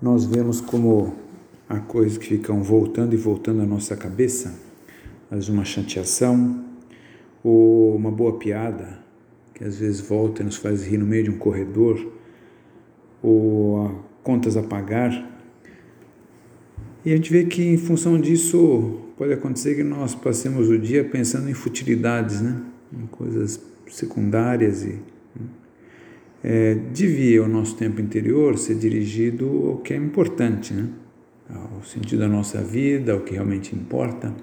nós vemos como há coisas que ficam voltando e voltando à nossa cabeça, às uma chateação ou uma boa piada que às vezes volta e nos faz rir no meio de um corredor ou contas a pagar. E a gente vê que em função disso pode acontecer que nós passemos o dia pensando em futilidades, né? em coisas secundárias e é, devia o nosso tempo interior ser dirigido ao que é importante, né? ao sentido da nossa vida, ao que realmente importa,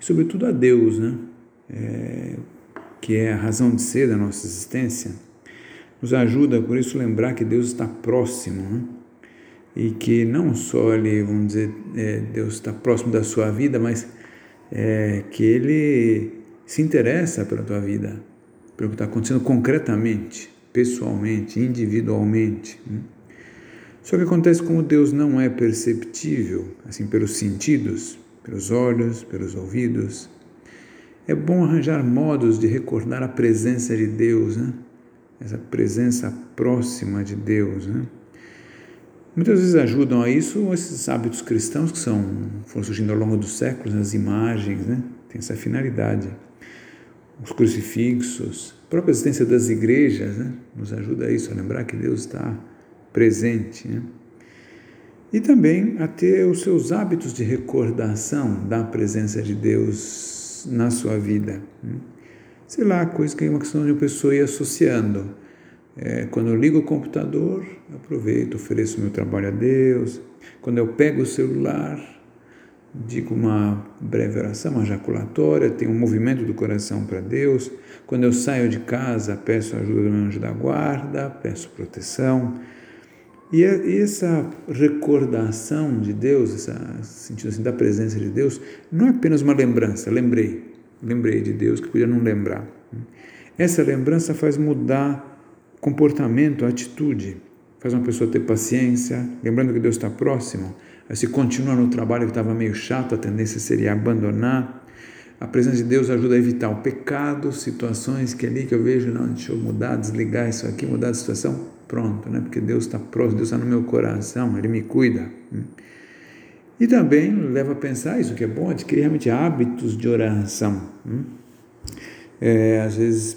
e sobretudo a Deus, né? É, que é a razão de ser da nossa existência, nos ajuda por isso lembrar que Deus está próximo, né? e que não só ele, vamos dizer, é, Deus está próximo da sua vida, mas é, que Ele se interessa pela tua vida, pelo que está acontecendo concretamente pessoalmente, individualmente. Né? Só que acontece como Deus não é perceptível, assim, pelos sentidos, pelos olhos, pelos ouvidos. É bom arranjar modos de recordar a presença de Deus, né? essa presença próxima de Deus. Né? Muitas vezes ajudam a isso esses hábitos cristãos que são, foram surgindo ao longo dos séculos, as imagens, né? tem essa finalidade os crucifixos, própria existência das igrejas né, nos ajuda a isso, a lembrar que Deus está presente. Né? E também a ter os seus hábitos de recordação da presença de Deus na sua vida. Né? Sei lá, coisa que é uma questão de uma pessoa ir associando. É, quando eu ligo o computador, aproveito, ofereço meu trabalho a Deus. Quando eu pego o celular, digo uma breve oração, uma jaculatória, tenho um movimento do coração para Deus. Quando eu saio de casa, peço ajuda do meu anjo da guarda, peço proteção. E essa recordação de Deus, esse sentido assim da presença de Deus, não é apenas uma lembrança, lembrei, lembrei de Deus que podia não lembrar. Essa lembrança faz mudar comportamento, atitude, faz uma pessoa ter paciência, lembrando que Deus está próximo, se continua no trabalho que estava meio chato, a tendência seria abandonar. A presença de Deus ajuda a evitar o pecado, situações que ali que eu vejo, não, deixa eu mudar, desligar isso aqui, mudar a situação, pronto, né? Porque Deus está próximo, Deus está no meu coração, Ele me cuida. E também leva a pensar isso que é bom, adquirir realmente hábitos de oração. É, às vezes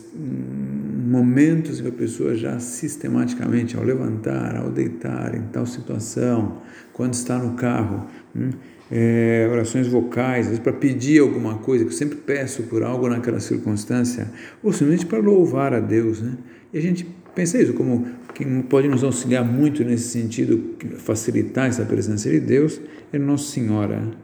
momentos em que a pessoa já sistematicamente, ao levantar, ao deitar, em tal situação, quando está no carro, hum, é, orações vocais, para pedir alguma coisa, que eu sempre peço por algo naquela circunstância, ou simplesmente para louvar a Deus. Né? E a gente pensa isso como quem pode nos auxiliar muito nesse sentido, facilitar essa presença de Deus, é Nossa Senhora.